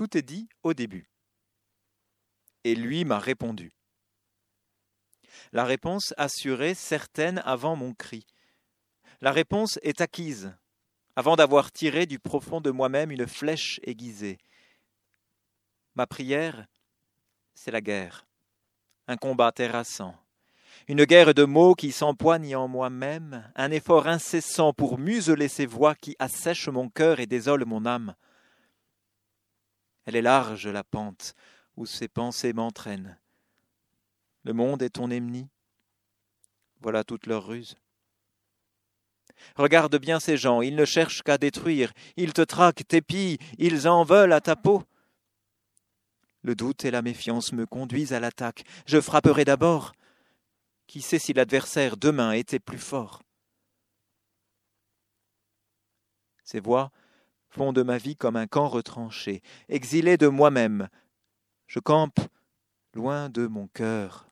Tout est dit au début. Et lui m'a répondu. La réponse assurée, certaine avant mon cri. La réponse est acquise, avant d'avoir tiré du profond de moi-même une flèche aiguisée. Ma prière, c'est la guerre, un combat terrassant, une guerre de mots qui s'empoignent en moi-même, un effort incessant pour museler ces voix qui assèchent mon cœur et désolent mon âme. Elle est large, la pente, où ces pensées m'entraînent. Le monde est ton ennemi. Voilà toute leur ruse. Regarde bien ces gens, ils ne cherchent qu'à détruire, ils te traquent, t'épillent, ils en veulent à ta peau. Le doute et la méfiance me conduisent à l'attaque. Je frapperai d'abord. Qui sait si l'adversaire demain était plus fort? Ces voix font de ma vie comme un camp retranché, exilé de moi-même. Je campe loin de mon cœur,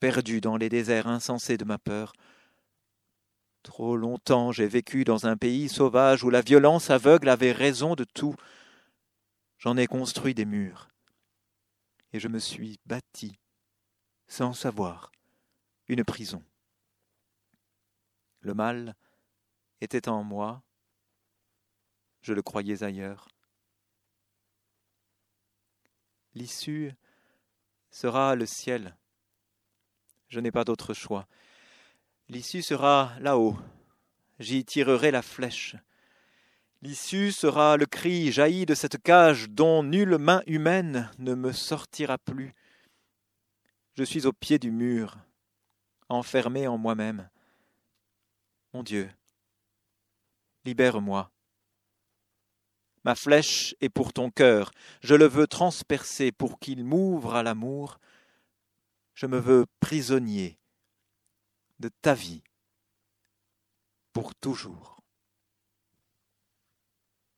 perdu dans les déserts insensés de ma peur. Trop longtemps j'ai vécu dans un pays sauvage où la violence aveugle avait raison de tout. J'en ai construit des murs, et je me suis bâti, sans savoir, une prison. Le mal était en moi, je le croyais ailleurs. L'issue sera le ciel. Je n'ai pas d'autre choix. L'issue sera là-haut. J'y tirerai la flèche. L'issue sera le cri jailli de cette cage dont nulle main humaine ne me sortira plus. Je suis au pied du mur, enfermé en moi-même. Mon Dieu, libère-moi. Ma flèche est pour ton cœur, je le veux transpercer pour qu'il m'ouvre à l'amour. Je me veux prisonnier de ta vie pour toujours.